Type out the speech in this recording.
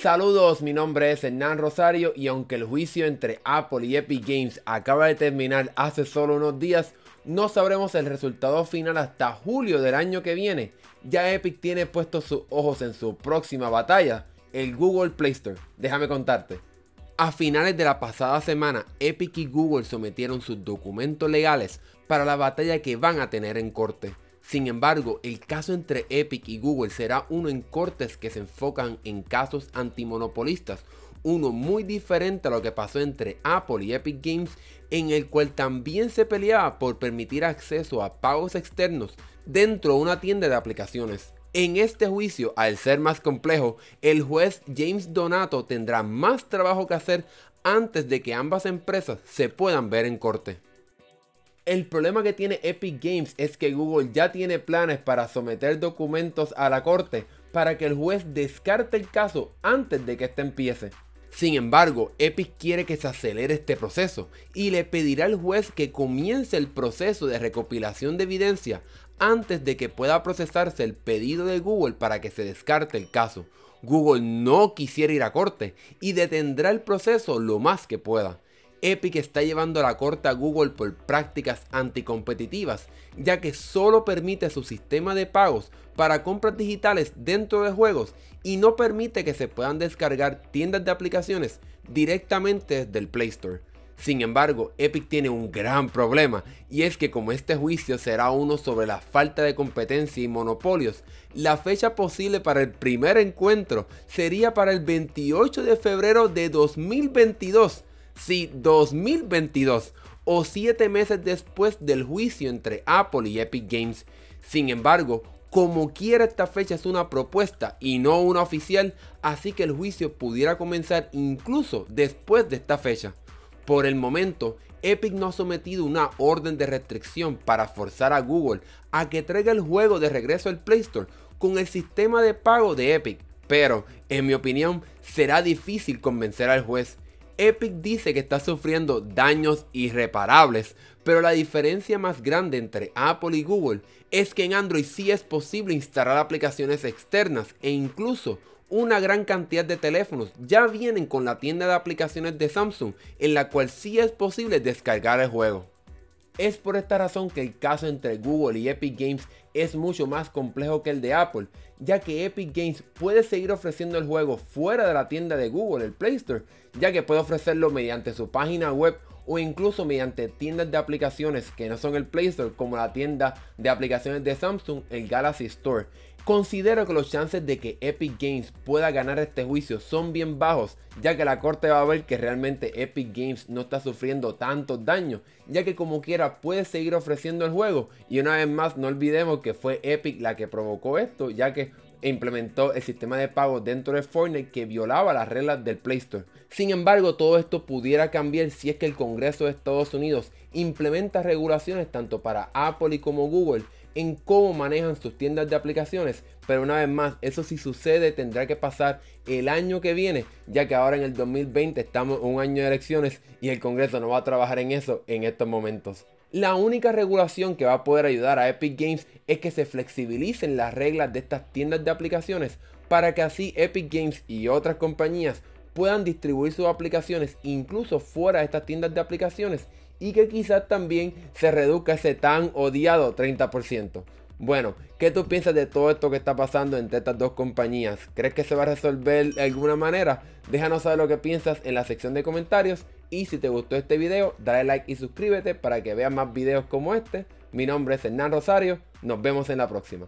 Saludos, mi nombre es Hernán Rosario y aunque el juicio entre Apple y Epic Games acaba de terminar hace solo unos días, no sabremos el resultado final hasta julio del año que viene. Ya Epic tiene puestos sus ojos en su próxima batalla, el Google Play Store. Déjame contarte. A finales de la pasada semana, Epic y Google sometieron sus documentos legales para la batalla que van a tener en corte. Sin embargo, el caso entre Epic y Google será uno en cortes que se enfocan en casos antimonopolistas, uno muy diferente a lo que pasó entre Apple y Epic Games, en el cual también se peleaba por permitir acceso a pagos externos dentro de una tienda de aplicaciones. En este juicio, al ser más complejo, el juez James Donato tendrá más trabajo que hacer antes de que ambas empresas se puedan ver en corte. El problema que tiene Epic Games es que Google ya tiene planes para someter documentos a la corte para que el juez descarte el caso antes de que este empiece. Sin embargo, Epic quiere que se acelere este proceso y le pedirá al juez que comience el proceso de recopilación de evidencia antes de que pueda procesarse el pedido de Google para que se descarte el caso. Google no quisiera ir a corte y detendrá el proceso lo más que pueda. Epic está llevando a la corte a Google por prácticas anticompetitivas, ya que solo permite su sistema de pagos para compras digitales dentro de juegos y no permite que se puedan descargar tiendas de aplicaciones directamente desde el Play Store. Sin embargo, Epic tiene un gran problema y es que como este juicio será uno sobre la falta de competencia y monopolios, la fecha posible para el primer encuentro sería para el 28 de febrero de 2022 si 2022 o 7 meses después del juicio entre Apple y Epic Games. Sin embargo, como quiera esta fecha es una propuesta y no una oficial, así que el juicio pudiera comenzar incluso después de esta fecha. Por el momento, Epic no ha sometido una orden de restricción para forzar a Google a que traiga el juego de regreso al Play Store con el sistema de pago de Epic, pero en mi opinión será difícil convencer al juez Epic dice que está sufriendo daños irreparables, pero la diferencia más grande entre Apple y Google es que en Android sí es posible instalar aplicaciones externas e incluso una gran cantidad de teléfonos ya vienen con la tienda de aplicaciones de Samsung en la cual sí es posible descargar el juego. Es por esta razón que el caso entre Google y Epic Games es mucho más complejo que el de Apple, ya que Epic Games puede seguir ofreciendo el juego fuera de la tienda de Google, el Play Store, ya que puede ofrecerlo mediante su página web o incluso mediante tiendas de aplicaciones que no son el Play Store, como la tienda de aplicaciones de Samsung, el Galaxy Store. Considero que los chances de que Epic Games pueda ganar este juicio son bien bajos, ya que la corte va a ver que realmente Epic Games no está sufriendo tantos daños, ya que como quiera puede seguir ofreciendo el juego. Y una vez más, no olvidemos que fue Epic la que provocó esto, ya que implementó el sistema de pago dentro de Fortnite que violaba las reglas del Play Store. Sin embargo, todo esto pudiera cambiar si es que el Congreso de Estados Unidos implementa regulaciones tanto para Apple y como Google en cómo manejan sus tiendas de aplicaciones. Pero una vez más, eso si sucede tendrá que pasar el año que viene, ya que ahora en el 2020 estamos un año de elecciones y el Congreso no va a trabajar en eso en estos momentos. La única regulación que va a poder ayudar a Epic Games es que se flexibilicen las reglas de estas tiendas de aplicaciones para que así Epic Games y otras compañías puedan distribuir sus aplicaciones incluso fuera de estas tiendas de aplicaciones y que quizás también se reduzca ese tan odiado 30%. Bueno, ¿qué tú piensas de todo esto que está pasando entre estas dos compañías? ¿Crees que se va a resolver de alguna manera? Déjanos saber lo que piensas en la sección de comentarios y si te gustó este video, dale like y suscríbete para que veas más videos como este. Mi nombre es Hernán Rosario, nos vemos en la próxima.